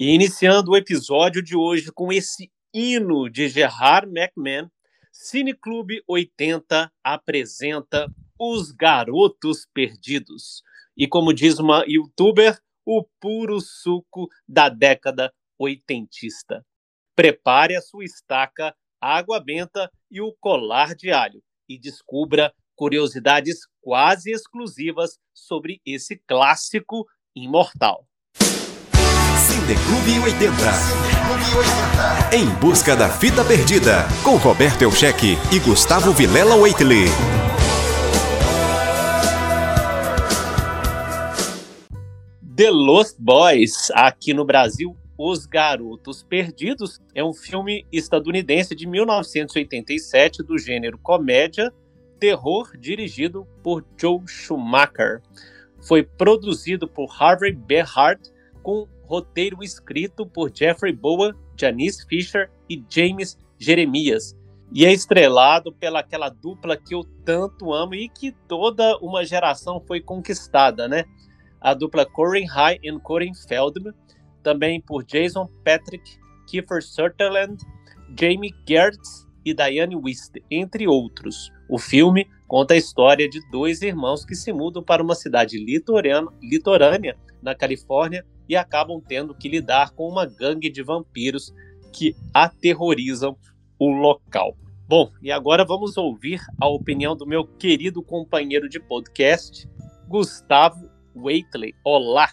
E iniciando o episódio de hoje com esse hino de Gerard McMahon, Cineclube 80 apresenta Os Garotos Perdidos. E como diz uma youtuber, o puro suco da década oitentista. Prepare a sua estaca, água benta e o colar de alho e descubra curiosidades quase exclusivas sobre esse clássico imortal. Cineclube 80. Em busca da fita perdida, com Roberto Elcheque e Gustavo Vilela Waitley. The Lost Boys, aqui no Brasil, Os Garotos Perdidos, é um filme estadunidense de 1987 do gênero comédia, terror, dirigido por Joe Schumacher. Foi produzido por Harvey Berhardt com roteiro escrito por Jeffrey Boa, Janice Fisher e James Jeremias. E é estrelado pela aquela dupla que eu tanto amo e que toda uma geração foi conquistada, né? A dupla Corin High e Corin Feldman, também por Jason Patrick, Kiefer Sutherland, Jamie Gertz e Diane Wist, entre outros. O filme conta a história de dois irmãos que se mudam para uma cidade litorânea na Califórnia e acabam tendo que lidar com uma gangue de vampiros que aterrorizam o local. Bom, e agora vamos ouvir a opinião do meu querido companheiro de podcast, Gustavo Waitley. Olá!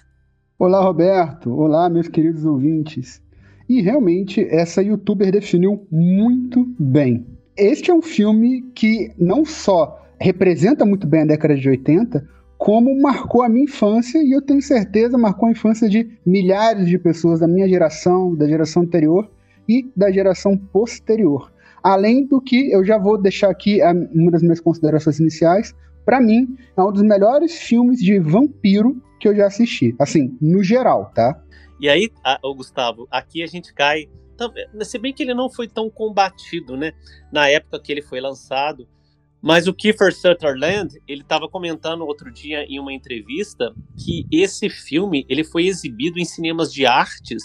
Olá, Roberto! Olá, meus queridos ouvintes! E realmente, essa youtuber definiu muito bem. Este é um filme que não só representa muito bem a década de 80, como marcou a minha infância e eu tenho certeza marcou a infância de milhares de pessoas da minha geração, da geração anterior e da geração posterior. Além do que eu já vou deixar aqui uma das minhas considerações iniciais, para mim é um dos melhores filmes de vampiro que eu já assisti, assim, no geral, tá? E aí, Gustavo, aqui a gente cai, se bem que ele não foi tão combatido, né? Na época que ele foi lançado, mas o Kiefer Sutherland, ele estava comentando outro dia em uma entrevista que esse filme ele foi exibido em cinemas de artes,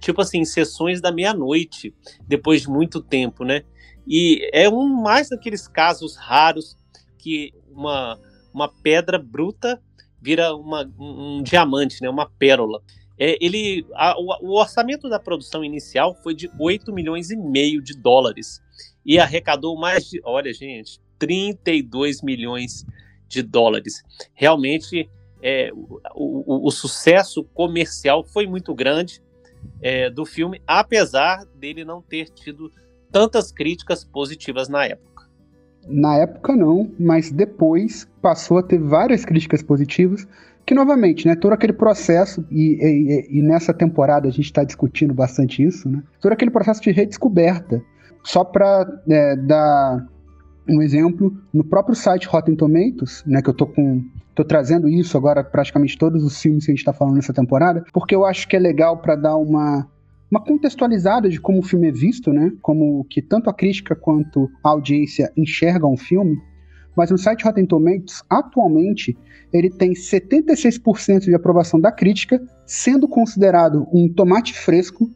tipo assim, sessões da meia-noite, depois de muito tempo, né? E é um mais daqueles casos raros que uma, uma pedra bruta vira uma, um, um diamante, né? Uma pérola. É, ele, a, o, o orçamento da produção inicial foi de 8 milhões e meio de dólares e arrecadou mais de, olha gente, 32 milhões de dólares. Realmente, é, o, o, o, sucesso comercial foi muito grande é, do filme, apesar dele não ter tido tantas críticas positivas na época. Na época não, mas depois passou a ter várias críticas positivas, que novamente, né, todo aquele processo, e, e, e nessa temporada a gente está discutindo bastante isso, né, todo aquele processo de redescoberta, só para é, dar um exemplo, no próprio site Rotten Tomatoes, né, que eu tô com tô trazendo isso agora praticamente todos os filmes que a gente está falando nessa temporada, porque eu acho que é legal para dar uma uma contextualizada de como o filme é visto, né? Como que tanto a crítica quanto a audiência enxergam o filme. Mas no site Rotten Tomatoes, atualmente, ele tem 76% de aprovação da crítica, sendo considerado um tomate fresco,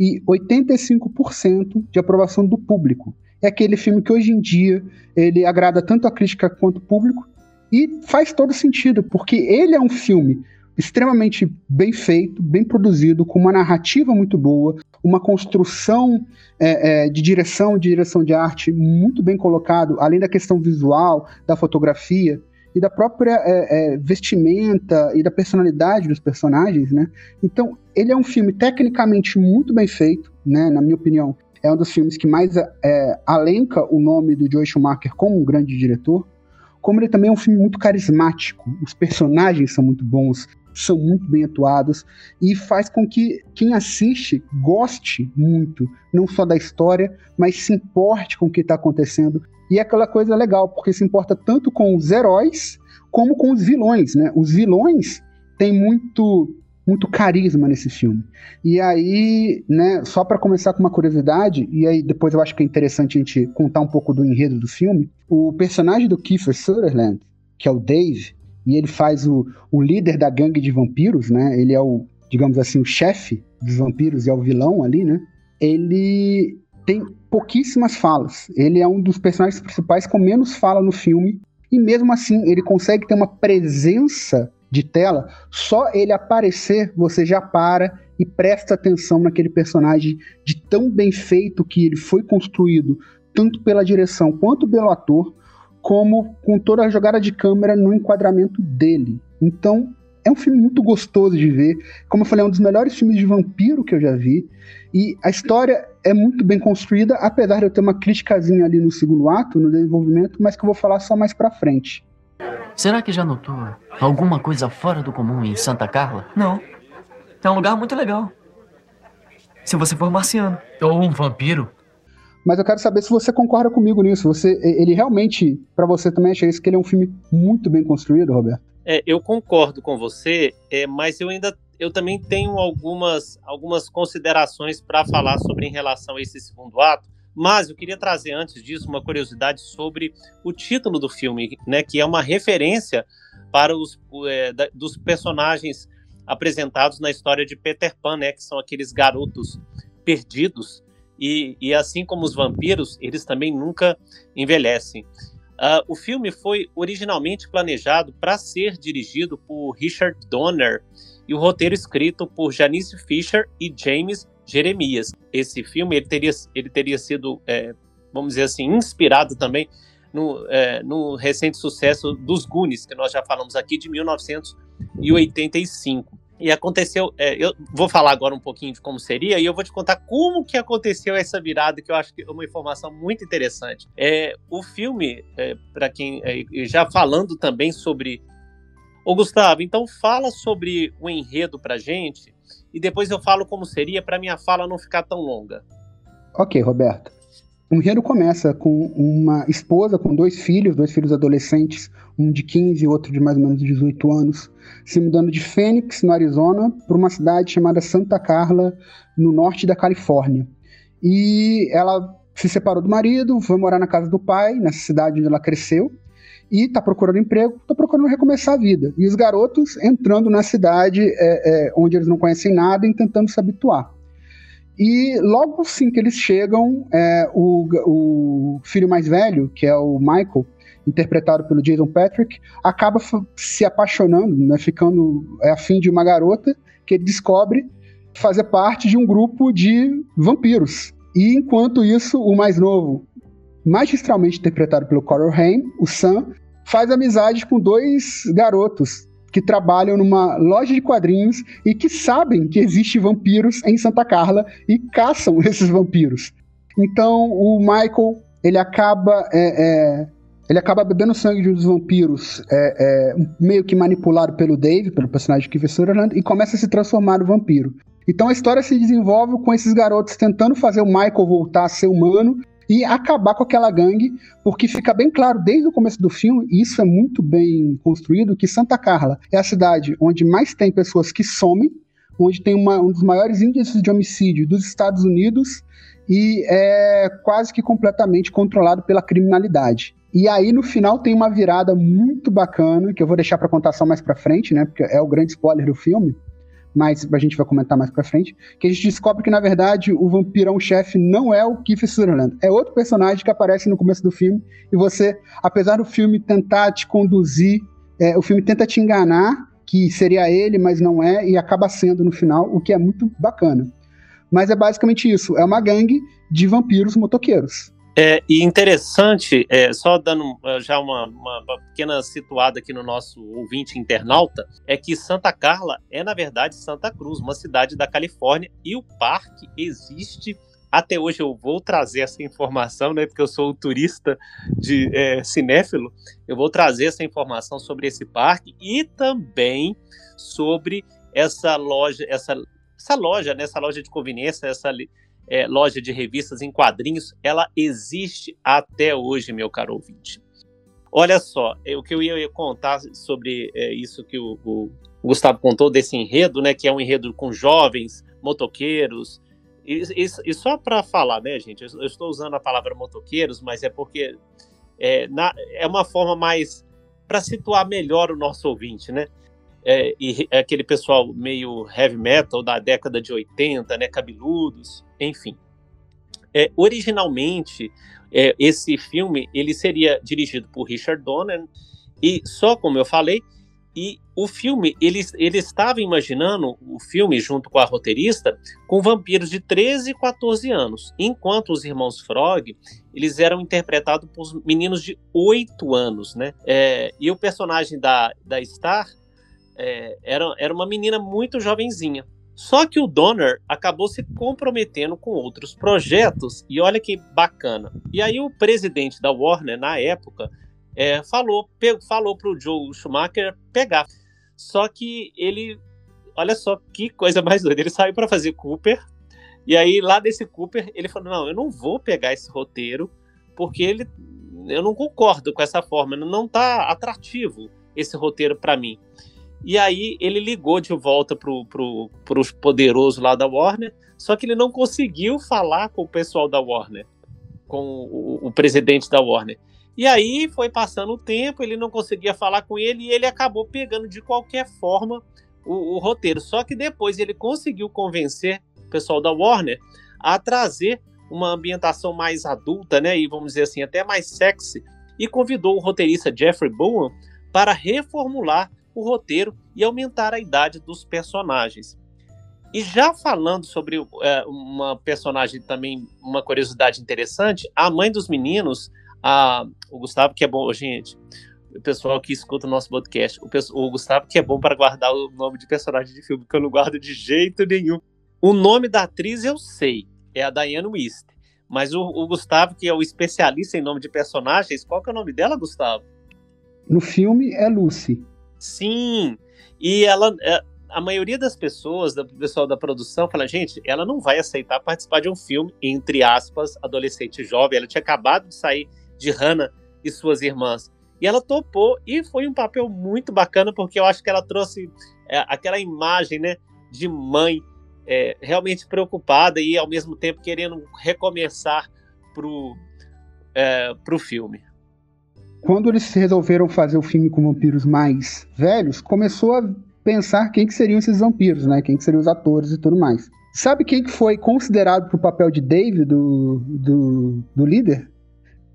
e 85% de aprovação do público. É aquele filme que hoje em dia ele agrada tanto a crítica quanto o público e faz todo sentido, porque ele é um filme extremamente bem feito, bem produzido, com uma narrativa muito boa, uma construção é, é, de direção, de direção de arte muito bem colocado, além da questão visual, da fotografia e da própria é, é vestimenta e da personalidade dos personagens, né? Então, ele é um filme tecnicamente muito bem feito, né? Na minha opinião, é um dos filmes que mais é, alenca o nome do Joe Schumacher como um grande diretor, como ele também é um filme muito carismático, os personagens são muito bons, são muito bem atuados e faz com que quem assiste goste muito, não só da história, mas se importe com o que está acontecendo. E é aquela coisa legal, porque se importa tanto com os heróis como com os vilões, né? Os vilões têm muito muito carisma nesse filme. E aí, né, só para começar com uma curiosidade, e aí depois eu acho que é interessante a gente contar um pouco do enredo do filme, o personagem do Kiefer Sutherland, que é o Dave, e ele faz o, o líder da gangue de vampiros, né, ele é o, digamos assim, o chefe dos vampiros e é o vilão ali, né? Ele tem pouquíssimas falas. Ele é um dos personagens principais com menos fala no filme. E mesmo assim, ele consegue ter uma presença de tela. Só ele aparecer, você já para e presta atenção naquele personagem de tão bem feito que ele foi construído, tanto pela direção quanto pelo ator, como com toda a jogada de câmera no enquadramento dele. Então, é um filme muito gostoso de ver. Como eu falei, é um dos melhores filmes de vampiro que eu já vi. E a história é muito bem construída, apesar de eu ter uma criticazinha ali no segundo ato, no desenvolvimento, mas que eu vou falar só mais pra frente. Será que já notou alguma coisa fora do comum em Santa Carla? Não. É um lugar muito legal. Se você for marciano. Ou um vampiro. Mas eu quero saber se você concorda comigo nisso. Você, ele realmente, para você também acha isso que ele é um filme muito bem construído, Roberto? É, eu concordo com você, é, mas eu ainda eu também tenho algumas, algumas considerações para falar sobre em relação a esse segundo ato. Mas eu queria trazer antes disso uma curiosidade sobre o título do filme, né, que é uma referência para os é, da, dos personagens apresentados na história de Peter Pan, né, que são aqueles garotos perdidos e, e assim como os vampiros, eles também nunca envelhecem. Uh, o filme foi originalmente planejado para ser dirigido por Richard Donner e o roteiro escrito por Janice Fisher e James Jeremias. Esse filme ele teria, ele teria sido, é, vamos dizer assim, inspirado também no, é, no recente sucesso dos Goonies, que nós já falamos aqui, de 1985. E aconteceu, é, eu vou falar agora um pouquinho de como seria, e eu vou te contar como que aconteceu essa virada, que eu acho que é uma informação muito interessante. É, o filme, é, para quem, é, já falando também sobre... Ô Gustavo, então fala sobre o enredo pra gente, e depois eu falo como seria, para minha fala não ficar tão longa. Ok, Roberto. O enredo começa com uma esposa com dois filhos, dois filhos adolescentes, um de 15 e outro de mais ou menos 18 anos, se mudando de Phoenix, no Arizona, para uma cidade chamada Santa Carla, no norte da Califórnia. E ela se separou do marido, foi morar na casa do pai, nessa cidade onde ela cresceu, e está procurando emprego, está procurando recomeçar a vida. E os garotos entrando na cidade é, é, onde eles não conhecem nada e tentando se habituar. E logo assim que eles chegam, é, o, o filho mais velho, que é o Michael, interpretado pelo Jason Patrick, acaba se apaixonando, né, ficando é, afim de uma garota que ele descobre fazer parte de um grupo de vampiros. E enquanto isso, o mais novo, magistralmente interpretado pelo Coral Haim, o Sam, faz amizade com dois garotos que trabalham numa loja de quadrinhos e que sabem que existe vampiros em Santa Carla e caçam esses vampiros. Então o Michael ele acaba é, é, ele acaba bebendo sangue de um dos vampiros, é, é meio que manipulado pelo Dave, pelo personagem de Kiefer Sutherland, e começa a se transformar no vampiro. Então a história se desenvolve com esses garotos tentando fazer o Michael voltar a ser humano e acabar com aquela gangue, porque fica bem claro desde o começo do filme, e isso é muito bem construído, que Santa Carla é a cidade onde mais tem pessoas que somem, onde tem uma, um dos maiores índices de homicídio dos Estados Unidos e é quase que completamente controlado pela criminalidade. E aí no final tem uma virada muito bacana, que eu vou deixar para contar só mais para frente, né, porque é o grande spoiler do filme, mas a gente vai comentar mais pra frente, que a gente descobre que, na verdade, o vampirão-chefe não é o Keith Sutherland, é outro personagem que aparece no começo do filme, e você, apesar do filme tentar te conduzir, é, o filme tenta te enganar, que seria ele, mas não é, e acaba sendo no final, o que é muito bacana. Mas é basicamente isso, é uma gangue de vampiros motoqueiros. É, e interessante, é, só dando uh, já uma, uma, pequena situada aqui no nosso ouvinte internauta, é que Santa Carla é, na verdade, Santa Cruz, uma cidade da Califórnia, e o parque existe. Até hoje eu vou trazer essa informação, né? Porque eu sou um turista de é, cinéfilo. Eu vou trazer essa informação sobre esse parque e também sobre essa loja, essa, essa loja, né, essa loja de conveniência, essa é, loja de revistas em quadrinhos, ela existe até hoje, meu caro ouvinte. Olha só, é, o que eu ia contar sobre é, isso que o, o, Gustavo contou desse enredo, né, que é um enredo com jovens, motoqueiros, e, e, e só para falar, né, gente, eu, eu, estou usando a palavra motoqueiros, mas é porque é, na, é uma forma mais para situar melhor o nosso ouvinte, né? É, e é aquele pessoal meio heavy metal da década de 80, né, cabeludos, enfim. É, originalmente, é, esse filme ele seria dirigido por Richard Donner e só como eu falei, e o filme, ele, ele estava imaginando o filme, junto com a roteirista, com vampiros de 13 e 14 anos, enquanto os irmãos Frog, eles eram interpretados por meninos de 8 anos, né? É, e o personagem da, da Star é, era, era uma menina muito jovenzinha. Só que o Donner acabou se comprometendo com outros projetos, e olha que bacana. E aí o presidente da Warner, na época, é, falou, falou para o Joe Schumacher pegar. Só que ele, olha só que coisa mais doida, ele saiu para fazer Cooper, e aí lá desse Cooper ele falou, não, eu não vou pegar esse roteiro, porque ele, eu não concordo com essa forma, não está atrativo esse roteiro para mim. E aí ele ligou de volta pro, pro, poderosos lá da Warner, só que ele não conseguiu falar com o pessoal da Warner, com o, o presidente da Warner. E aí foi passando o tempo, ele não conseguia falar com ele e ele acabou pegando de qualquer forma o, o roteiro. Só que depois ele conseguiu convencer o pessoal da Warner a trazer uma ambientação mais adulta, né? E vamos dizer assim, até mais sexy. E convidou o roteirista Jeffrey Bowen para reformular o roteiro e aumentar a idade dos personagens. E já falando sobre é, uma personagem também, uma curiosidade interessante, a mãe dos meninos, a, o Gustavo, que é bom, gente, o pessoal que escuta o nosso podcast, o, o, Gustavo, que é bom para guardar o nome de personagem de filme, que eu não guardo de jeito nenhum. O nome da atriz eu sei, é a Diane Wist. Mas o, o Gustavo, que é o especialista em nome de personagens, qual que é o nome dela, Gustavo? No filme é Lucy. Sim, e ela, é, a maioria das pessoas, do pessoal da produção, fala, gente, ela não vai aceitar participar de um filme, entre aspas, adolescente jovem. Ela tinha acabado de sair de Hannah e suas irmãs. E ela topou, e foi um papel muito bacana, porque eu acho que ela trouxe é, aquela imagem, né, de mãe é, realmente preocupada e ao mesmo tempo querendo recomeçar pro, é, filme quando eles resolveram fazer o filme com vampiros mais velhos, começou a pensar quem que seriam esses vampiros, né? Quem que seriam os atores e tudo mais. Sabe quem que foi considerado para o papel de Dave, do, do, do líder?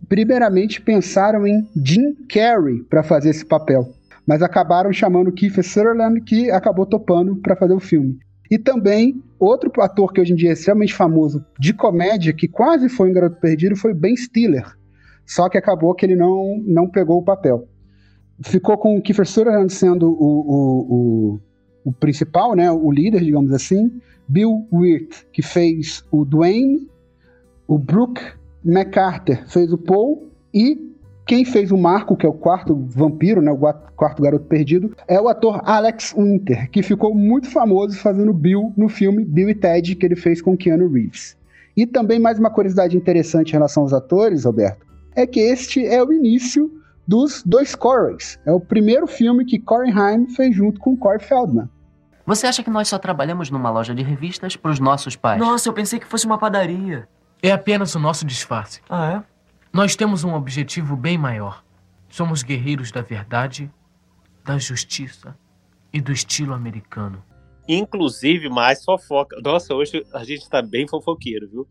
Primeiramente pensaram em Jim Carrey para fazer esse papel, mas acabaram chamando Kiefer Sutherland, que acabou topando para fazer o filme. E também outro ator que hoje em dia é extremamente famoso de comédia, que quase foi um garoto perdido, foi Ben Stiller só que acabou que ele não, não pegou o papel. Ficou com o Kiefer Sutherland sendo o, o, o, o principal, né, o líder, digamos assim. Bill Wirth, que fez o Dwayne. O Brooke McCarter fez o Paul. E quem fez o Marco, que é o quarto vampiro, né, o quarto garoto perdido, é o ator Alex Winter, que ficou muito famoso fazendo Bill no filme Bill e Ted, que ele fez com Keanu Reeves. E também mais uma curiosidade interessante em relação aos atores, Roberto, é que este é o início dos dois Corys. É o primeiro filme que Corey Haim fez junto com Corey Feldman. Você acha que nós só trabalhamos numa loja de revistas para os nossos pais? Nossa, eu pensei que fosse uma padaria. É apenas o nosso disfarce. Ah, é? Nós temos um objetivo bem maior. Somos guerreiros da verdade, da justiça e do estilo americano. Inclusive, mais fofoca. Nossa, hoje a gente tá bem fofoqueiro, viu?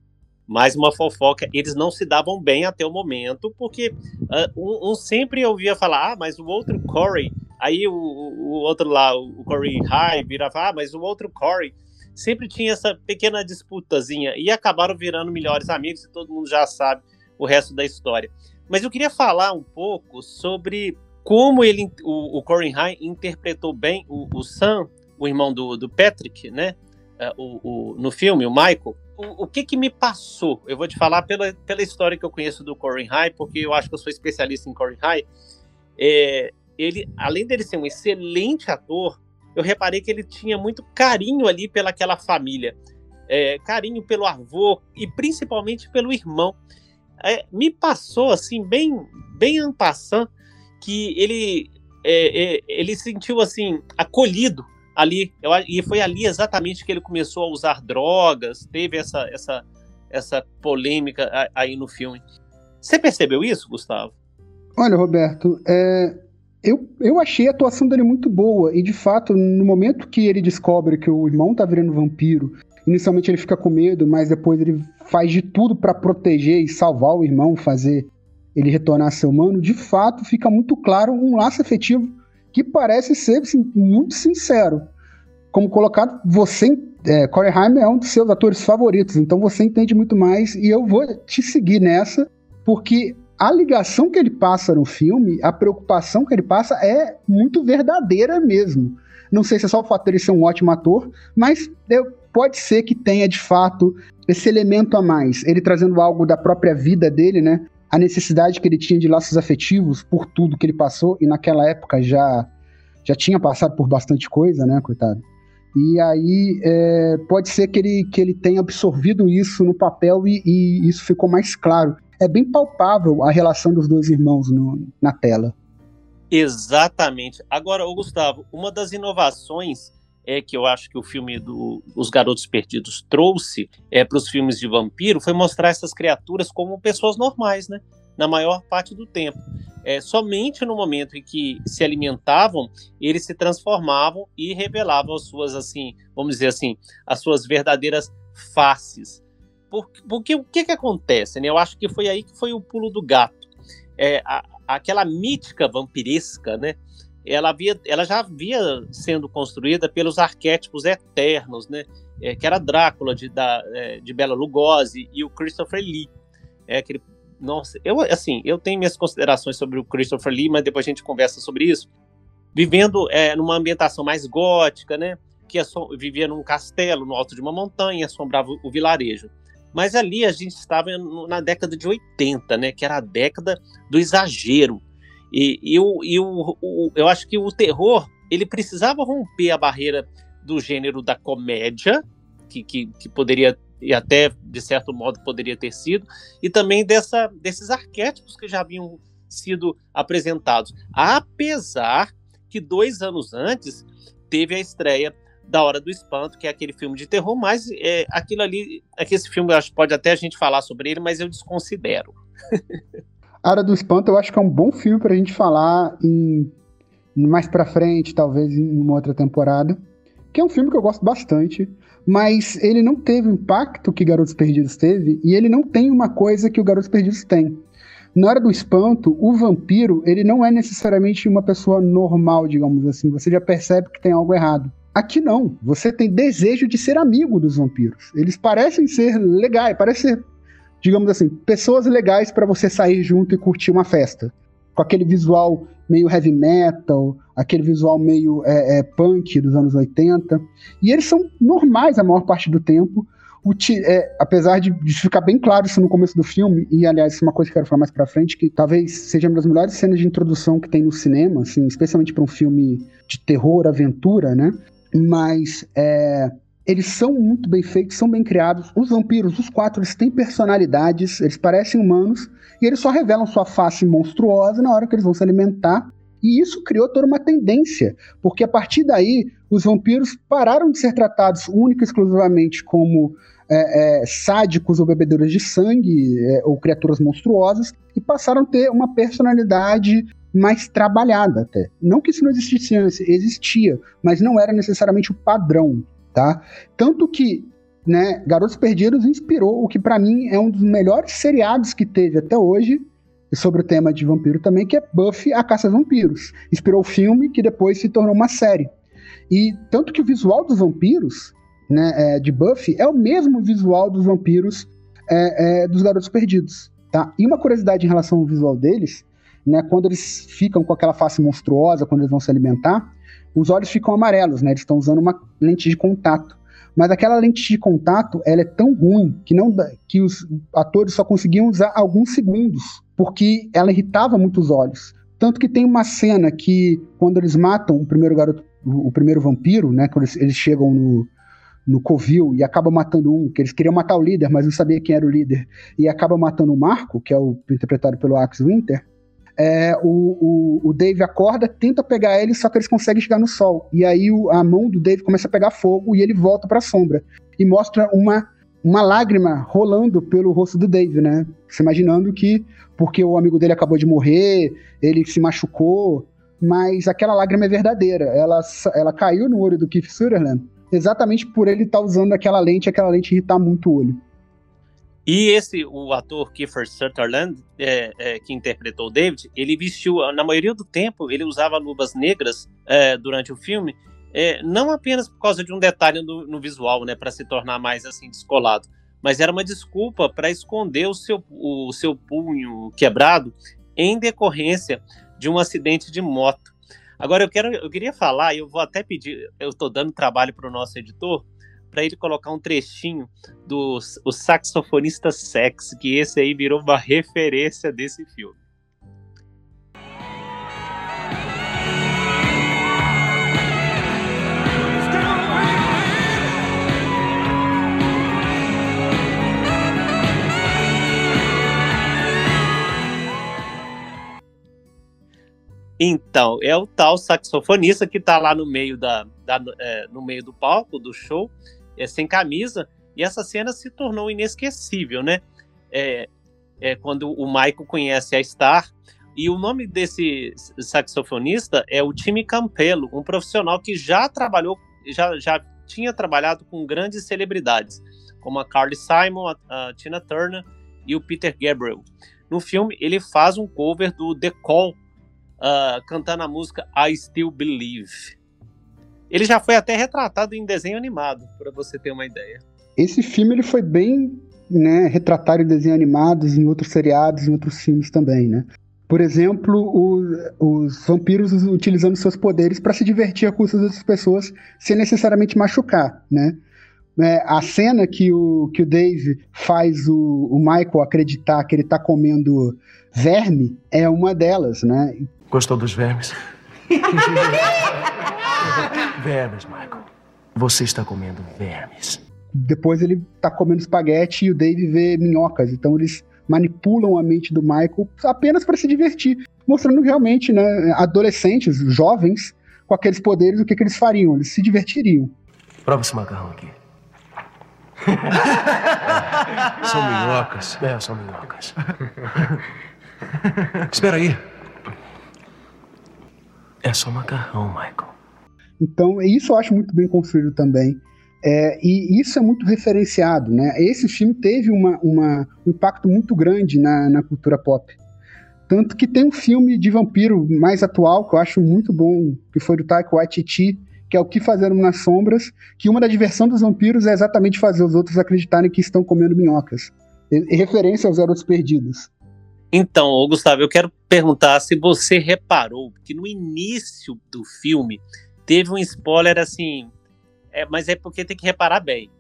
Mais uma fofoca. Eles não se davam bem até o momento, porque uh, um, um, sempre ouvia falar, ah, mas o outro Corey, aí o, o outro lá, o Corey High, virava, ah, mas o outro Corey. Sempre tinha essa pequena disputazinha e acabaram virando melhores amigos e todo mundo já sabe o resto da história. Mas eu queria falar um pouco sobre como ele, o, o Corey High interpretou bem o, o Sam, o irmão do, do Patrick, né? Uh, o, o, no filme, o Michael o, o, que que me passou? Eu vou te falar pela, pela história que eu conheço do Corin High, porque eu acho que eu sou especialista em Corin High. É, ele, além dele ser um excelente ator, eu reparei que ele tinha muito carinho ali pelaquela família. É, carinho pelo avô e principalmente pelo irmão. É, me passou assim, bem, bem ampassant, que ele, é, é, ele sentiu assim, acolhido ali, eu, e foi ali exatamente que ele começou a usar drogas, teve essa, essa, essa polêmica aí no filme. Você percebeu isso, Gustavo? Olha, Roberto, é, Eu, eu achei a atuação dele muito boa, e de fato, no momento que ele descobre que o irmão tá virando vampiro, inicialmente ele fica com medo, mas depois ele faz de tudo para proteger e salvar o irmão, fazer ele retornar a ser humano, de fato fica muito claro um laço afetivo que parece ser assim, muito sincero. Como colocado, você, é, Corey Haim é um dos seus atores favoritos, então você entende muito mais e eu vou te seguir nessa, porque a ligação que ele passa no filme, a preocupação que ele passa é muito verdadeira mesmo. Não sei se é só o fato dele ser um ótimo ator, mas eu, pode ser que tenha de fato esse elemento a mais. Ele trazendo algo da própria vida dele, né? A necessidade que ele tinha de laços afetivos por tudo que ele passou, e naquela época já, já tinha passado por bastante coisa, né, coitado? E aí é, pode ser que ele, que ele tenha absorvido isso no papel e, e isso ficou mais claro é bem palpável a relação dos dois irmãos no, na tela. Exatamente. Agora, Gustavo, uma das inovações é que eu acho que o filme do Os Garotos Perdidos trouxe é, para os filmes de vampiro foi mostrar essas criaturas como pessoas normais, né? Na maior parte do tempo. É, somente no momento em que se alimentavam, eles se transformavam e revelavam as suas, assim, vamos dizer assim, as suas verdadeiras faces. Porque, porque o que, que acontece, né? Eu acho que foi aí que foi o pulo do gato. É, a, aquela mítica vampiresca, né? Ela, havia, ela já havia sendo construída pelos arquétipos eternos, né? É, que era Drácula de, da, é, de Bela Lugosi e o Christopher Lee. É aquele, nossa, eu assim, eu tenho minhas considerações sobre o Christopher Lee, mas depois a gente conversa sobre isso. Vivendo é, numa ambientação mais gótica, né? Que vivia num castelo no alto de uma montanha, assombrava o vilarejo. Mas ali a gente estava na década de 80, né? Que era a década do exagero. E, e, o, e o, o, eu acho que o terror ele precisava romper a barreira do gênero da comédia, que, que, que poderia e até de certo modo poderia ter sido, e também dessa, desses arquétipos que já haviam sido apresentados. Apesar que dois anos antes teve a estreia da Hora do Espanto, que é aquele filme de terror, mas é, aquilo ali, é que esse filme acho pode até a gente falar sobre ele, mas eu desconsidero. a Hora do Espanto eu acho que é um bom filme pra gente falar em mais pra frente, talvez em uma outra temporada, que é um filme que eu gosto bastante, mas ele não teve o impacto que Garotos Perdidos teve, e ele não tem uma coisa que o Garotos Perdidos tem. Na hora do espanto, o vampiro, ele não é necessariamente uma pessoa normal, digamos assim. Você já percebe que tem algo errado. Aqui não. Você tem desejo de ser amigo dos vampiros. Eles parecem ser legais, parecem ser, digamos assim, pessoas legais para você sair junto e curtir uma festa. Com aquele visual meio heavy metal, aquele visual meio é, é, punk dos anos 80. E eles são normais a maior parte do tempo. É, apesar de, de, ficar bem claro isso no começo do filme, e aliás, isso é uma coisa que eu quero falar mais pra frente, que talvez seja uma das melhores cenas de introdução que tem no cinema, assim, especialmente para um filme de terror, aventura, né? mas é, eles são muito bem feitos, são bem criados. Os vampiros, os quatro, eles têm personalidades, eles parecem humanos, e eles só revelam sua face monstruosa na hora que eles vão se alimentar. E isso criou toda uma tendência, porque a partir daí os vampiros pararam de ser tratados única e exclusivamente como é, é, sádicos ou bebedores de sangue é, ou criaturas monstruosas e passaram a ter uma personalidade mais trabalhada até. Não que isso não existisse antes, existia, mas não era necessariamente o padrão, tá? Tanto que, né, Garotos Perdidos inspirou o que para mim é um dos melhores seriados que teve até hoje sobre o tema de vampiro também, que é Buffy, a Caça a Vampiros. Inspirou o filme que depois se tornou uma série. E tanto que o visual dos vampiros, né, é, de Buffy, é o mesmo visual dos vampiros é, é, dos Garotos Perdidos, tá? E uma curiosidade em relação ao visual deles né, quando eles ficam com aquela face monstruosa, quando eles vão se alimentar, os olhos ficam amarelos, né? Eles estão usando uma lente de contato. Mas aquela lente de contato, ela é tão ruim que não que os atores só conseguiam usar alguns segundos, porque ela irritava muito os olhos. Tanto que tem uma cena que quando eles matam o primeiro garoto, o, primeiro vampiro, né, quando eles, eles chegam no no Covil e acaba matando um, que eles queriam matar o líder, mas não sabia quem era o líder, e acaba matando o Marco, que é o interpretado pelo Axe Winter, é, o, o, o, Dave acorda, tenta pegar ele, só que eles conseguem chegar no sol. E aí o, a mão do Dave começa a pegar fogo e ele volta para a sombra. E mostra uma, uma lágrima rolando pelo rosto do Dave, né? Se imaginando que, porque o amigo dele acabou de morrer, ele se machucou. mas aquela lágrima é verdadeira. Ela, ela caiu no olho do Keith Sutherland exatamente por ele estar tá usando aquela lente, aquela lente irritar muito o olho. E esse, o ator Kiefer Sutherland, é, é, que interpretou David, ele vestiu, na maioria do tempo, ele usava luvas negras é, durante o filme, é, não apenas por causa de um detalhe no, no visual, né, para se tornar mais assim descolado, mas era uma desculpa para esconder o seu, o seu punho quebrado em decorrência de um acidente de moto. Agora eu quero, eu queria falar, eu vou até pedir, eu estou dando trabalho para o nosso editor, para ele colocar um trechinho do o saxofonista Sex, que esse aí virou uma referência desse filme. Então, é o tal saxofonista que está lá no meio, da, da é, no meio do palco, do show, é, sem camisa, e essa cena se tornou inesquecível, né? É, é, quando o Michael conhece a Star, e o nome desse saxofonista é o Timmy Campello, um profissional que já trabalhou, já, já tinha trabalhado com grandes celebridades, como a Carly Simon, a, a Tina Turner e o Peter Gabriel. No filme, ele faz um cover do The Call, uh, cantando a música I Still Believe. Ele já foi até retratado em desenho animado, para você ter uma ideia. Esse filme ele foi bem né, retratado em desenhos animados, em outros seriados, em outros filmes também, né? Por exemplo, o, os vampiros utilizando seus poderes para se divertir a custa das pessoas sem necessariamente machucar, né? É, a cena que o, que o Dave faz o, o Michael acreditar que ele está comendo verme é uma delas, né? Gostou dos vermes? vermes, Michael. Você está comendo vermes. Depois ele está comendo espaguete e o Dave vê minhocas. Então eles manipulam a mente do Michael apenas para se divertir, mostrando realmente, né, adolescentes, jovens, com aqueles poderes, o que, que eles fariam? Eles se divertiriam. Prova esse macarrão aqui. são minhocas. É, são minhocas. Espera aí. É só macarrão, Michael. Então, isso eu acho muito bem construído também. É, e isso é muito referenciado, né? Esse filme teve uma, uma, um impacto muito grande na, na cultura pop. Tanto que tem um filme de vampiro mais atual, que eu acho muito bom, que foi do Taika Waititi, que é O Que Fazendo nas Sombras, que uma da diversão dos vampiros é exatamente fazer os outros acreditarem que estão comendo minhocas. Referência aos Garotos Perdidos. Então, Gustavo, eu quero perguntar se você reparou que no início do filme teve um spoiler assim, é, mas é porque tem que reparar bem,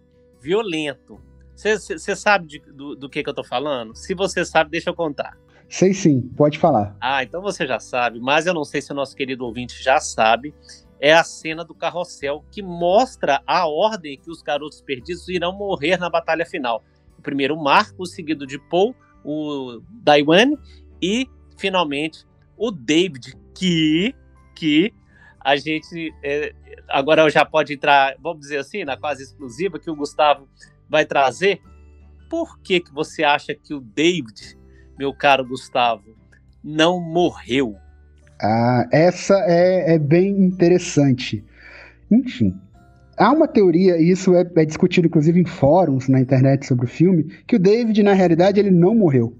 violento. Você sabe de, do, do, que, que eu tô falando? Se você sabe, deixa eu contar. Sei sim, pode falar. Ah, então você já sabe, mas eu não sei se o nosso querido ouvinte já sabe. É a cena do carrossel que mostra a ordem que os garotos perdidos irão morrer na batalha final. O primeiro Marco, seguido de Paul, o Daiwan e finalmente o David, que que a gente é, agora já pode entrar, vamos dizer assim, na quase exclusiva que o Gustavo vai trazer. Por que que você acha que o David, meu caro Gustavo, não morreu? Ah, essa é, é bem interessante. Enfim, Há uma teoria, e isso é, é, discutido inclusive em fóruns na internet sobre o filme, que o David, na realidade, ele não morreu.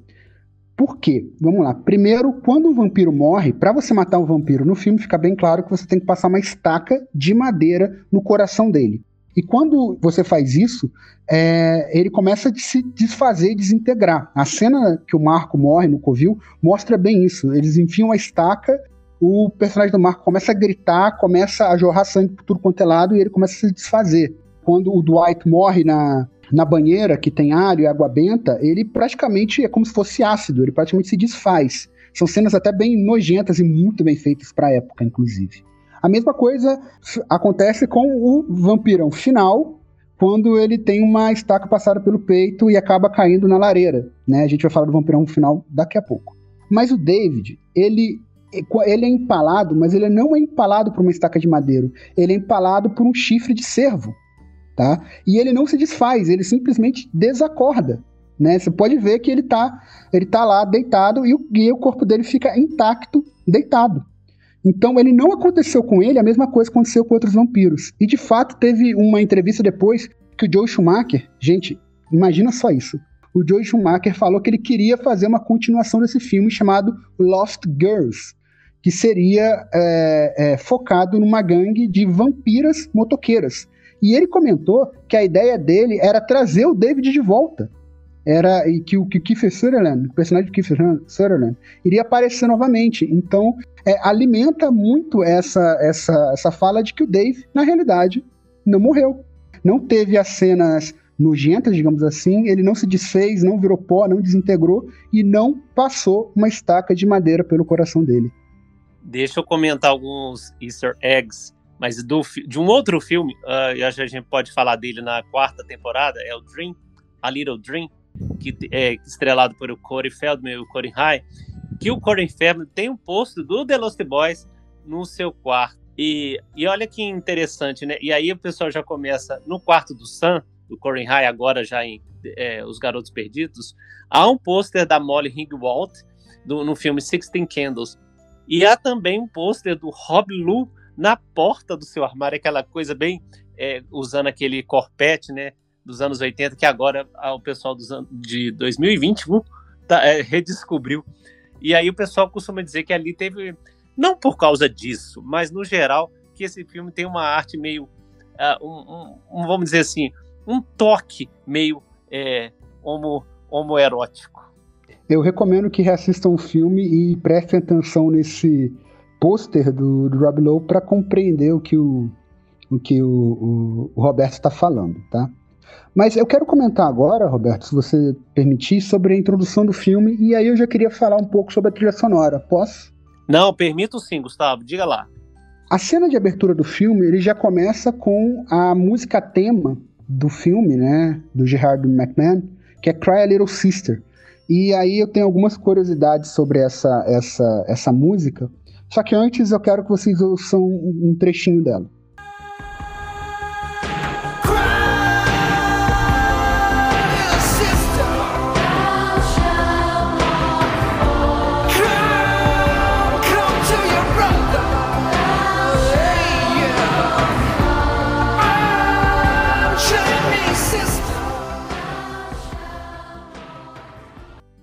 Por quê? Vamos lá. Primeiro, quando o vampiro morre, para você matar um vampiro no filme, fica bem claro que você tem que passar uma estaca de madeira no coração dele. E quando você faz isso, é, ele começa a se desfazer e desintegrar. A cena que o Marco morre no Covil mostra bem isso. Eles enfiam a estaca o personagem do Marco começa a gritar, começa a jorrar sangue por tudo quanto é lado e ele começa a se desfazer. Quando o Dwight morre na, na banheira, que tem alho e água benta, ele praticamente é como se fosse ácido, ele praticamente se desfaz. São cenas até bem nojentas e muito bem feitas para a época, inclusive. A mesma coisa acontece com o vampirão final, quando ele tem uma estaca passada pelo peito e acaba caindo na lareira. Né? A gente vai falar do vampirão final daqui a pouco. Mas o David, ele ele é empalado, mas ele não é empalado por uma estaca de madeiro. Ele é empalado por um chifre de cervo, tá? E ele não se desfaz, ele simplesmente desacorda, né? Você pode ver que ele tá, ele tá lá deitado e o, e o corpo dele fica intacto, deitado. Então ele não aconteceu com ele a mesma coisa aconteceu com outros vampiros. E de fato teve uma entrevista depois que o Joe Schumacher, gente, imagina só isso. O Joe Schumacher falou que ele queria fazer uma continuação desse filme chamado Lost Girls, que seria é, é, focado numa gangue de vampiras motoqueiras. E ele comentou que a ideia dele era trazer o David de volta. Era e que o que Sutherland, o personagem de Kiefer Sutherland, iria aparecer novamente. Então, é, alimenta muito essa, essa, essa fala de que o Dave, na realidade, não morreu. Não teve as cenas nojentas, digamos assim, ele não se desfez, não virou pó, não desintegrou e não passou uma estaca de madeira pelo coração dele. Deixa eu comentar alguns easter eggs mas do, de um outro filme, uh, e a gente pode falar dele na quarta temporada, é o Dream, A Little Dream, que é estrelado por o Corey Feldman e o Corey High, que o Corey Feldman tem um posto do The Lost Boys no seu quarto. E, e olha que interessante, né? E aí o pessoal já começa no quarto do Sam, do Corey High, agora já em é, Os Garotos Perdidos, há um pôster da Molly Ringwald do, no filme Sixteen Candles. E há também um pôster do Rob Lu na porta do seu armário, aquela coisa bem é, usando aquele corpete, né? Dos anos 80, que agora o pessoal dos anos, de 2020 uh, tá, é, redescobriu. E aí o pessoal costuma dizer que ali teve, não por causa disso, mas no geral, que esse filme tem uma arte meio, uh, um, um, vamos dizer assim, um toque meio é, homo, homoerótico. Eu recomendo que reassistam o filme e prestem atenção nesse pôster do, do Rob Lowe para compreender o que o, o, que o, o, o Roberto está falando, tá? Mas eu quero comentar agora, Roberto, se você permitir, sobre a introdução do filme, e aí eu já queria falar um pouco sobre a trilha sonora. Posso? Não, permito sim, Gustavo, diga lá. A cena de abertura do filme, ele já começa com a música tema do filme, né, do Gerard McMahon, que é Cry a Little Sister. E aí eu tenho algumas curiosidades sobre essa, essa, essa música, só que antes eu quero que vocês ouçam um trechinho dela.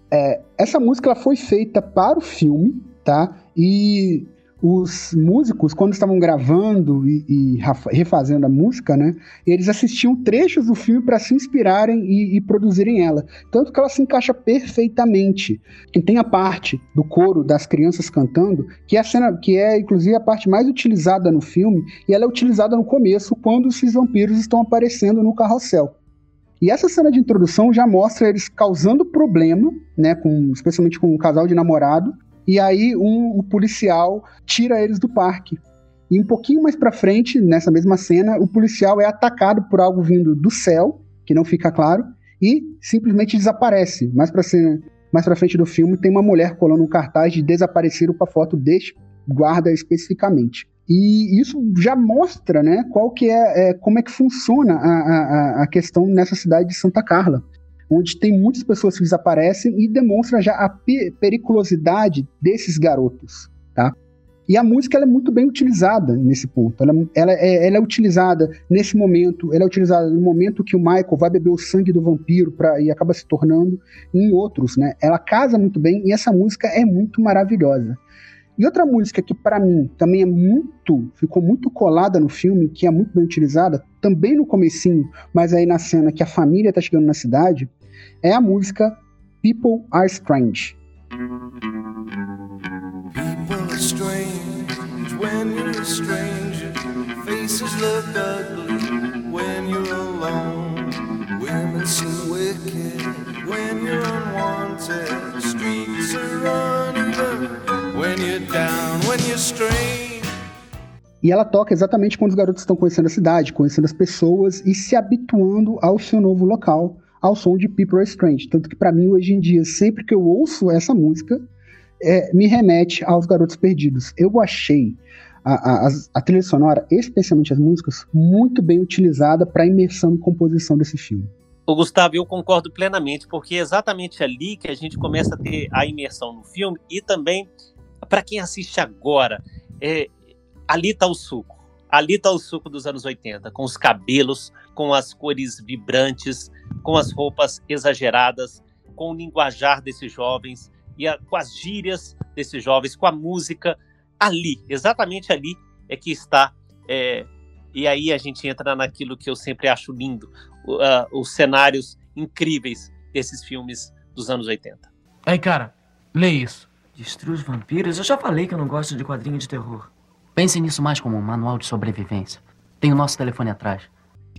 É, essa música ela foi feita para o filme, tá? E os músicos, quando estavam gravando e, e, refazendo a música, né, eles assistiam trechos do filme para se inspirarem e, e, produzirem ela. Tanto que ela se encaixa perfeitamente. E tem a parte do coro das crianças cantando, que é a cena, que é inclusive a parte mais utilizada no filme, e ela é utilizada no começo, quando esses vampiros estão aparecendo no carrossel. E essa cena de introdução já mostra eles causando problema, né, com, especialmente com um casal de namorado, e aí um, o policial tira eles do parque. E um pouquinho mais para frente, nessa mesma cena, o policial é atacado por algo vindo do céu, que não fica claro, e simplesmente desaparece. Mais para mais para frente do filme tem uma mulher colando um cartaz de desapareceram com a foto deste guarda especificamente. E isso já mostra, né, qual que é, é como é que funciona a, a, a questão nessa cidade de Santa Carla onde tem muitas pessoas que desaparecem e demonstra já a periculosidade desses garotos, tá? E a música é muito bem utilizada nesse ponto. Ela, ela, é, ela, é, utilizada nesse momento, ela é utilizada no momento que o Michael vai beber o sangue do vampiro pra, e acaba se tornando em outros, né? Ela casa muito bem e essa música é muito maravilhosa. E outra música que para mim também é muito, ficou muito colada no filme, que é muito bem utilizada, também no comecinho, mas aí na cena que a família tá chegando na cidade, é a música People Are Strange. People are strange when you're a stranger. Faces look ugly when you're alone. Women seem wicked when you're unwanted. Streets are uneven when you're down, when you're strange. E ela toca exatamente quando os garotos estão conhecendo a cidade, conhecendo as pessoas e se habituando ao seu novo local ao som de People Are Strange. Tanto que para mim, hoje em dia, sempre que eu ouço essa música, é, me remete aos Garotos Perdidos. Eu achei a, a, a, trilha sonora, especialmente as músicas, muito bem utilizada para a imersão e composição desse filme. O Gustavo, eu concordo plenamente, porque é exatamente ali que a gente começa a ter a imersão no filme e também, para quem assiste agora, é, ali tá o suco. Ali tá o suco dos anos 80, com os cabelos, com as cores vibrantes, com as roupas exageradas, com o linguajar desses jovens e a, com as gírias desses jovens, com a música. Ali, exatamente ali é que está. É, e aí a gente entra naquilo que eu sempre acho lindo, uh, os cenários incríveis desses filmes dos anos 80. Aí, cara, lê isso. Destrua os vampiros? Eu já falei que eu não gosto de quadrinho de terror. Pense nisso mais como um manual de sobrevivência. Tem o nosso telefone atrás.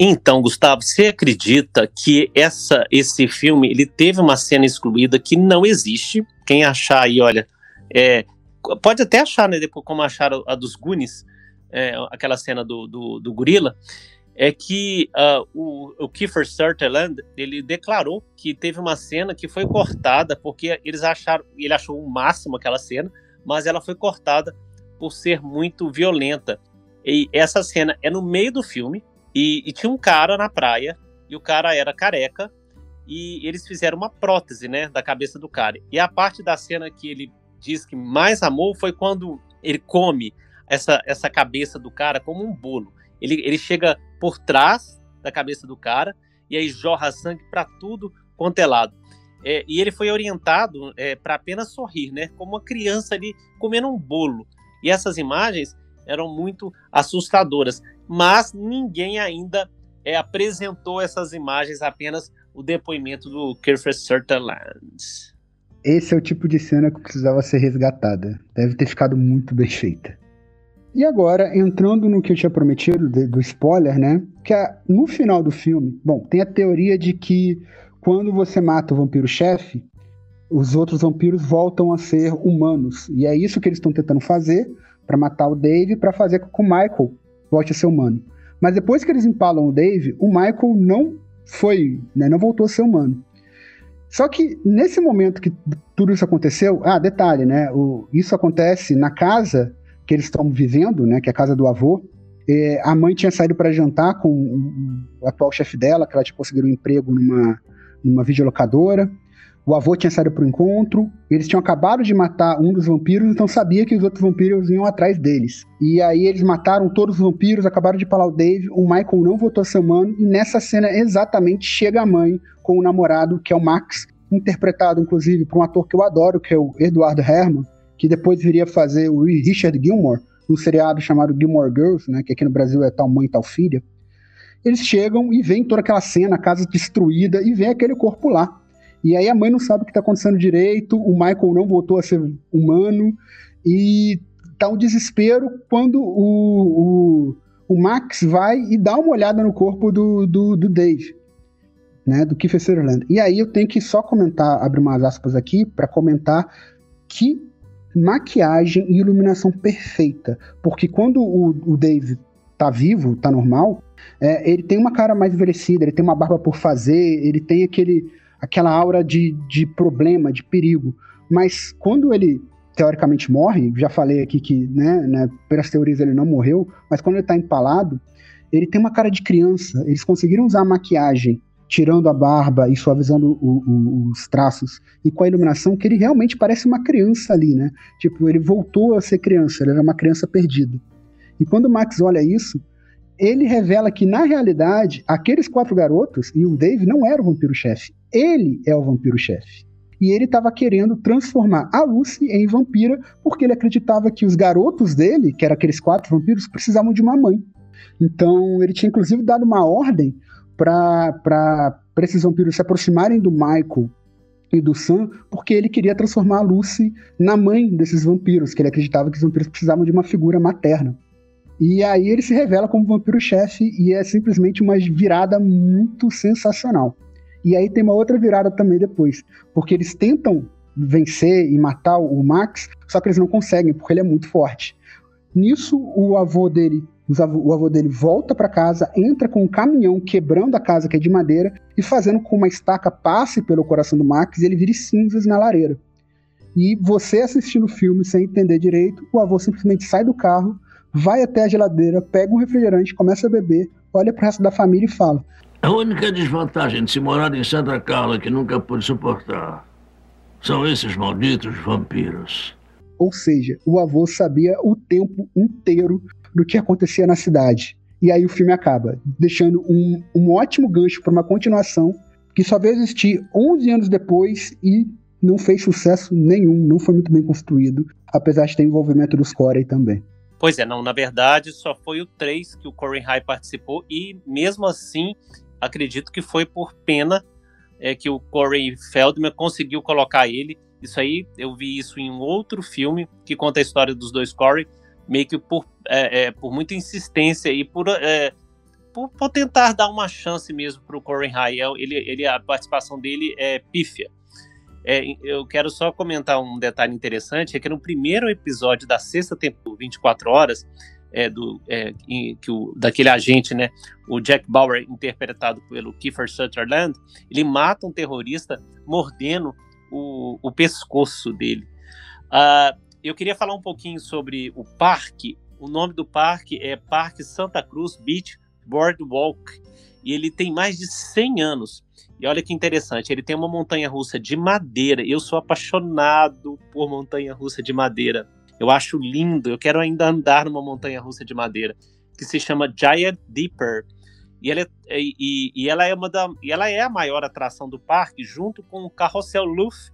Então, Gustavo, você acredita que essa, esse filme ele teve uma cena excluída que não existe? Quem achar aí, olha, é, pode até achar, né? Depois como acharam a dos Goonies, é, aquela cena do, do, do gorila, é que uh, o, o Kiefer Sutherland ele declarou que teve uma cena que foi cortada porque eles acharam, ele achou o máximo aquela cena, mas ela foi cortada por ser muito violenta. E essa cena é no meio do filme e, e tinha um cara na praia e o cara era careca e eles fizeram uma prótese, né, da cabeça do cara. E a parte da cena que ele diz que mais amou foi quando ele come essa, essa cabeça do cara como um bolo. Ele, ele chega por trás da cabeça do cara e aí jorra sangue para tudo quanto é lado. É, e ele foi orientado é, para apenas sorrir, né? Como uma criança ali comendo um bolo. E essas imagens eram muito assustadoras, mas ninguém ainda é, apresentou essas imagens, apenas o depoimento do Kiefer Sutherland. Esse é o tipo de cena que precisava ser resgatada. Deve ter ficado muito bem feita. E agora, entrando no que eu tinha prometido, de, do spoiler, né? Que é, no final do filme, bom, tem a teoria de que quando você mata o vampiro-chefe, os outros vampiros voltam a ser humanos. E é isso que eles estão tentando fazer para matar o Dave, para fazer com que o Michael volte a ser humano. Mas depois que eles empalam o Dave, o Michael não foi, né, não voltou a ser humano. Só que nesse momento que tudo isso aconteceu, ah, detalhe, né? O, isso acontece na casa que eles estão vivendo, né, que é a casa do avô. É, a mãe tinha saído para jantar com o atual chefe dela, que ela tinha conseguido um emprego numa, numa videolocadora. O avô tinha saído para o encontro, eles tinham acabado de matar um dos vampiros, então sabia que os outros vampiros iam atrás deles. E aí eles mataram todos os vampiros, acabaram de falar o Dave, o Michael não voltou a ser humano, e nessa cena exatamente chega a mãe com o namorado, que é o Max, interpretado inclusive por um ator que eu adoro, que é o Eduardo Herman, que depois viria fazer o Richard Gilmore, num seriado chamado Gilmore Girls, né, que aqui no Brasil é Tal Mãe, Tal Filha. Eles chegam e veem toda aquela cena, a casa destruída, e vê aquele corpo lá. E aí a mãe não sabe o que está acontecendo direito, o Michael não voltou a ser humano, e tá um desespero quando o, o, o Max vai e dá uma olhada no corpo do, do, do Dave, né, do Kiefer Sutherland. E aí eu tenho que só comentar, abrir umas aspas aqui, para comentar que maquiagem e iluminação perfeita. Porque quando o, o Dave tá vivo, tá normal, é, ele tem uma cara mais envelhecida, ele tem uma barba por fazer, ele tem aquele, aquela aura de, de problema, de perigo. Mas quando ele teoricamente morre, já falei aqui que, né, né, pelas teorias ele não morreu, mas quando ele tá empalado, ele tem uma cara de criança. Eles conseguiram usar a maquiagem tirando a barba e suavizando o, o, os traços, e com a iluminação, que ele realmente parece uma criança ali, né? Tipo, ele voltou a ser criança, ele era uma criança perdida. E quando o Max olha isso, ele revela que, na realidade, aqueles quatro garotos e o Dave não eram o vampiro-chefe. Ele é o vampiro-chefe. E ele estava querendo transformar a Lucy em vampira porque ele acreditava que os garotos dele, que eram aqueles quatro vampiros, precisavam de uma mãe. Então, ele tinha inclusive dado uma ordem para esses vampiros se aproximarem do Michael e do Sam, porque ele queria transformar a Lucy na mãe desses vampiros, que ele acreditava que os vampiros precisavam de uma figura materna. E aí ele se revela como vampiro-chefe e é simplesmente uma virada muito sensacional. E aí tem uma outra virada também depois, porque eles tentam vencer e matar o Max, só que eles não conseguem, porque ele é muito forte. Nisso, o avô dele o avô dele volta para casa, entra com um caminhão quebrando a casa que é de madeira e fazendo com uma estaca passe pelo coração do Max e ele vire cinzas na lareira. E você assistindo o filme sem entender direito, o avô simplesmente sai do carro, vai até a geladeira, pega um refrigerante, começa a beber, olha pro resto da família e fala: A única desvantagem de se morar em Santa Carla que nunca pude suportar são esses malditos vampiros. Ou seja, o avô sabia o tempo inteiro do que acontecia na cidade. E aí o filme acaba, deixando um, um ótimo gancho para uma continuação que só veio existir 11 anos depois e não fez sucesso nenhum, não foi muito bem construído, apesar de ter envolvimento dos Corey também. Pois é, não, na verdade só foi o 3 que o Corey High participou e mesmo assim acredito que foi por pena é, que o Corey Feldman conseguiu colocar ele. Isso aí, eu vi isso em um outro filme que conta a história dos dois Corey, meio que por, é, é, por muita insistência e por, é, por, por, tentar dar uma chance mesmo para o Corey. É, ele, ele, a participação dele é pífia. É, eu quero só comentar um detalhe interessante, é que no primeiro episódio da sexta temporada, 24 horas, é, do, é, que o, daquele agente, né, o Jack Bauer, interpretado pelo Kiefer Sutherland, ele mata um terrorista mordendo o, o pescoço dele. Uh, eu queria falar um pouquinho sobre o parque. O nome do parque é Parque Santa Cruz Beach Boardwalk e ele tem mais de 100 anos. E olha que interessante, ele tem uma montanha russa de madeira. Eu sou apaixonado por montanha russa de madeira. Eu acho lindo, eu quero ainda andar numa montanha russa de madeira, que se chama Giant Deeper. E ela é, e, e ela é uma da, e ela é a maior atração do parque, junto com o Carrossel Luft,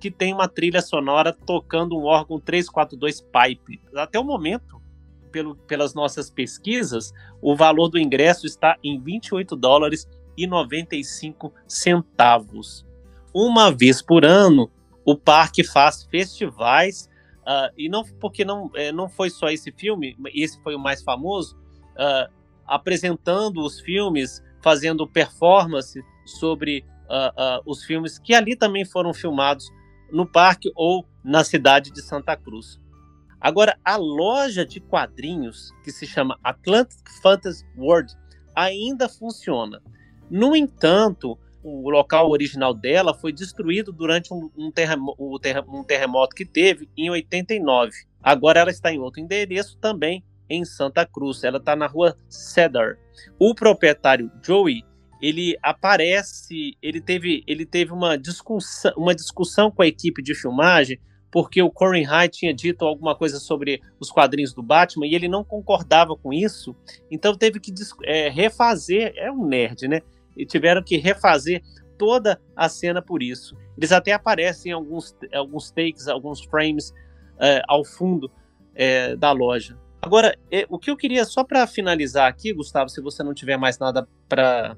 que tem uma trilha sonora tocando um órgão 342 Pipe. Até o momento, pelo, pelas nossas pesquisas, o valor do ingresso está em 28 dólares e 95 centavos. Uma vez por ano, o parque faz festivais uh, e não porque não, é, não foi só esse filme, esse foi o mais famoso, uh, apresentando os filmes, fazendo performance sobre uh, os filmes que ali também foram filmados no parque ou na cidade de Santa Cruz. Agora, a loja de quadrinhos, que se chama Atlantic Fantasy World, ainda funciona. No entanto, o local original dela foi destruído durante um, um, terremo um terremoto que teve em 89. Agora ela está em outro endereço também em Santa Cruz. Ela está na rua Cedar. O proprietário Joey ele aparece, ele teve, ele teve uma discussão, uma discussão com a equipe de filmagem porque o Corey High tinha dito alguma coisa sobre os quadrinhos do Batman e ele não concordava com isso, então teve que é, refazer. É um nerd, né? E tiveram que refazer toda a cena por isso. Eles até aparecem em alguns, alguns takes, alguns frames é, ao fundo é, da loja. Agora, é, o que eu queria, só para finalizar aqui, Gustavo, se você não tiver mais nada para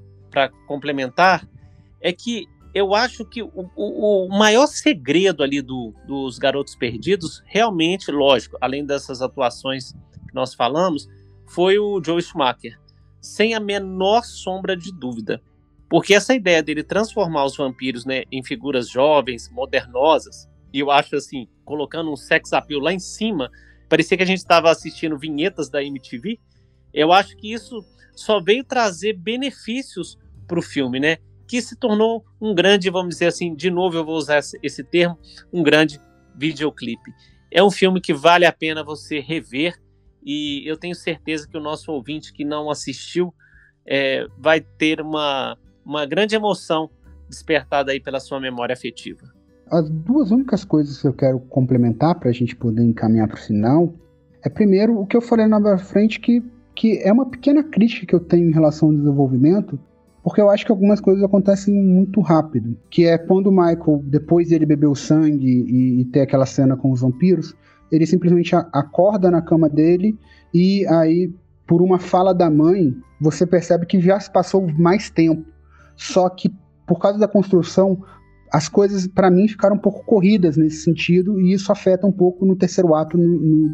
complementar, é que eu acho que o, o, o maior segredo ali do, dos Garotos Perdidos, realmente, lógico, além dessas atuações que nós falamos, foi o Joe Schumacher. Sem a menor sombra de dúvida. Porque essa ideia dele transformar os vampiros né, em figuras jovens, modernosas, e eu acho assim, colocando um sex appeal lá em cima, parecia que a gente estava assistindo vinhetas da MTV. Eu acho que isso só veio trazer benefícios para o filme, né? que se tornou um grande, vamos dizer assim, de novo eu vou usar esse termo, um grande videoclipe. É um filme que vale a pena você rever e eu tenho certeza que o nosso ouvinte que não assistiu é, vai ter uma, uma grande emoção despertada aí pela sua memória afetiva. As duas únicas coisas que eu quero complementar para a gente poder encaminhar para o final é primeiro o que eu falei na frente que, que é uma pequena crítica que eu tenho em relação ao desenvolvimento porque eu acho que algumas coisas acontecem muito rápido. Que é quando o Michael, depois ele bebeu sangue e, e ter aquela cena com os vampiros, ele simplesmente acorda na cama dele e aí, por uma fala da mãe, você percebe que já se passou mais tempo. Só que, por causa da construção, as coisas, para mim, ficaram um pouco corridas nesse sentido, e isso afeta um pouco no terceiro ato, no, no,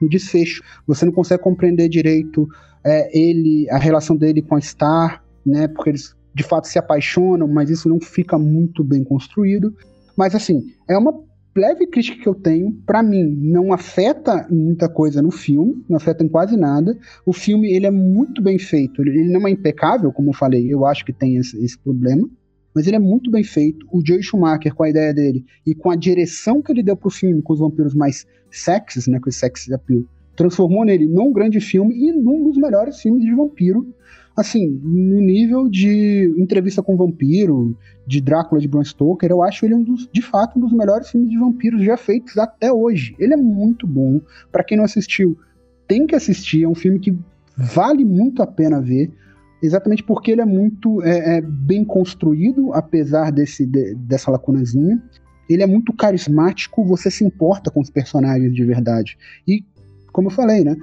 no desfecho. Você não consegue compreender direito é, ele, a relação dele com a Star, né? Porque eles de fato se apaixonam, mas isso não fica muito bem construído. Mas assim, é uma leve crítica que eu tenho, para mim, não afeta muita coisa no filme, não afeta em quase nada. O filme, ele é muito bem feito, ele, não é impecável, como eu falei, eu acho que tem esse, esse problema, mas ele é muito bem feito. O Joe Schumacher, com a ideia dele, e com a direção que ele deu pro filme, com os vampiros mais sexys, né, com esse sex appeal, transformou nele num grande filme e num dos melhores filmes de vampiro assim, no nível de entrevista com vampiro, de Drácula de Bram Stoker, eu acho ele um dos, de fato, um dos melhores filmes de vampiros já feitos até hoje. Ele é muito bom. Para quem não assistiu, tem que assistir. É um filme que vale muito a pena ver. Exatamente porque ele é muito é, é bem construído, apesar desse, de, dessa lacunazinha. Ele é muito carismático, você se importa com os personagens de verdade. E, como eu falei, né?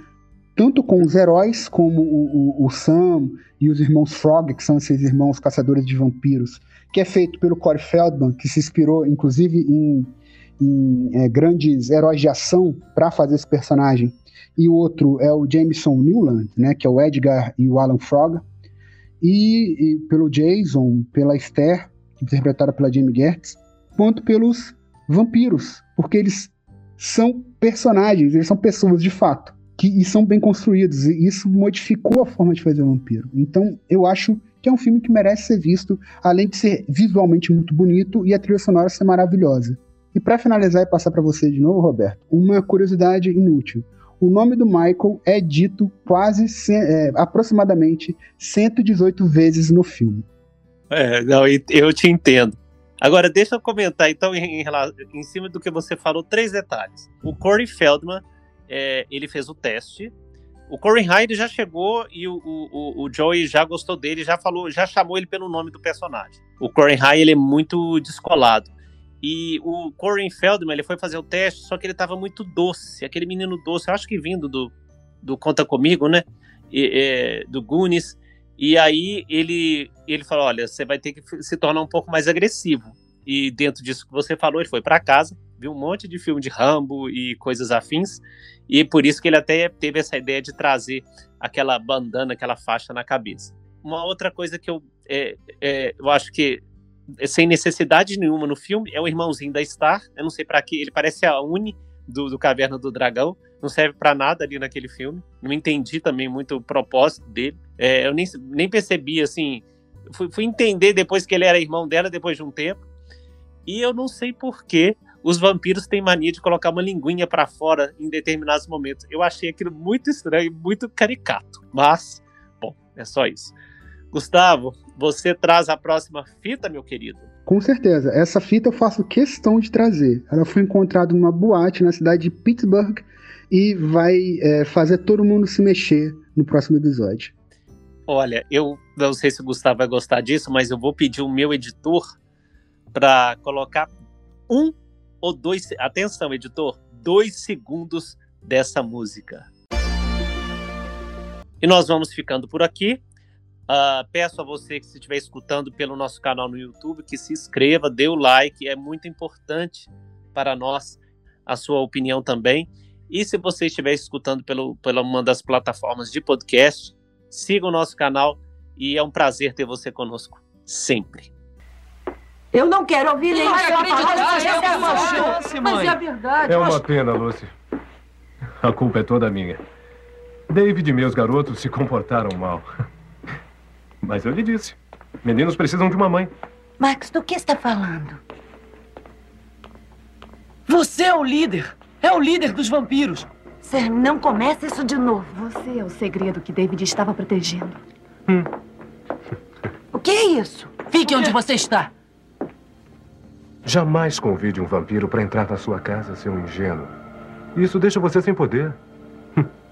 tanto com os heróis como o, o, o, Sam e os irmãos Frog, que são esses irmãos caçadores de vampiros, que é feito pelo Corey Feldman, que se inspirou inclusive em, em é, grandes heróis de ação para fazer esse personagem. E o outro é o Jameson Newland, né, que é o Edgar e o Alan Frog. E, e pelo Jason, pela Esther, interpretada pela Jamie Gertz, quanto pelos vampiros, porque eles são personagens, eles são pessoas de fato que e são bem construídos. E isso modificou a forma de fazer vampiro. Então, eu acho que é um filme que merece ser visto, além de ser visualmente muito bonito e a trilha sonora ser maravilhosa. E para finalizar e passar para você de novo, Roberto, uma curiosidade inútil. O nome do Michael é dito quase é, aproximadamente 118 vezes no filme. É, não, eu te entendo. Agora, deixa eu comentar, então, em, em, em cima do que você falou, três detalhes. O Corey Feldman é, ele fez o teste. O Corey Hyde já chegou e o, o, o, Joey já gostou dele, já falou, já chamou ele pelo nome do personagem. O Corey Hyde ele é muito descolado. E o Corey Feldman ele foi fazer o teste, só que ele estava muito doce, aquele menino doce, eu acho que vindo do, do Conta Comigo, né? E, é, do Goonies. E aí ele, ele falou: olha, você vai ter que se tornar um pouco mais agressivo. E dentro disso que você falou, ele foi para casa, viu um monte de filme de Rambo e coisas afins, e por isso que ele até teve essa ideia de trazer aquela bandana, aquela faixa na cabeça. Uma outra coisa que eu, é, é, eu acho que sem necessidade nenhuma no filme é o irmãozinho da Star. Eu não sei para que ele parece a Uni do, do Caverna do Dragão. Não serve para nada ali naquele filme. Não entendi também muito o propósito dele. É, eu nem, nem percebi assim. Fui, fui entender depois que ele era irmão dela depois de um tempo. E eu não sei por que os vampiros têm mania de colocar uma linguinha para fora em determinados momentos. Eu achei aquilo muito estranho, muito caricato. Mas, bom, é só isso. Gustavo, você traz a próxima fita, meu querido? Com certeza. Essa fita eu faço questão de trazer. Ela foi encontrada numa boate na cidade de Pittsburgh e vai é, fazer todo mundo se mexer no próximo episódio. Olha, eu não sei se o Gustavo vai gostar disso, mas eu vou pedir o meu editor para colocar um ou dois. Atenção, editor, dois segundos dessa música. E nós vamos ficando por aqui. Uh, peço a você que se estiver escutando pelo nosso canal no YouTube que se inscreva, dê o like, é muito importante para nós a sua opinião também. E se você estiver escutando pelo, pela uma das plataformas de podcast, siga o nosso canal e é um prazer ter você conosco sempre. Eu não quero ouvir nem Mas é uma chance, mãe. Mas é a verdade. É uma pena, Lucy. A culpa é toda minha. David e meus garotos se comportaram mal. Mas eu lhe disse. Meninos precisam de uma mãe. Max, do que está falando? Você é o líder. É o líder dos vampiros. Sam, não comece isso de novo. Você é o segredo que David estava protegendo. Hum. O que é isso? Fique onde você está. Jamais convide um vampiro para entrar na sua casa, seu ingênuo. Isso deixa você sem poder.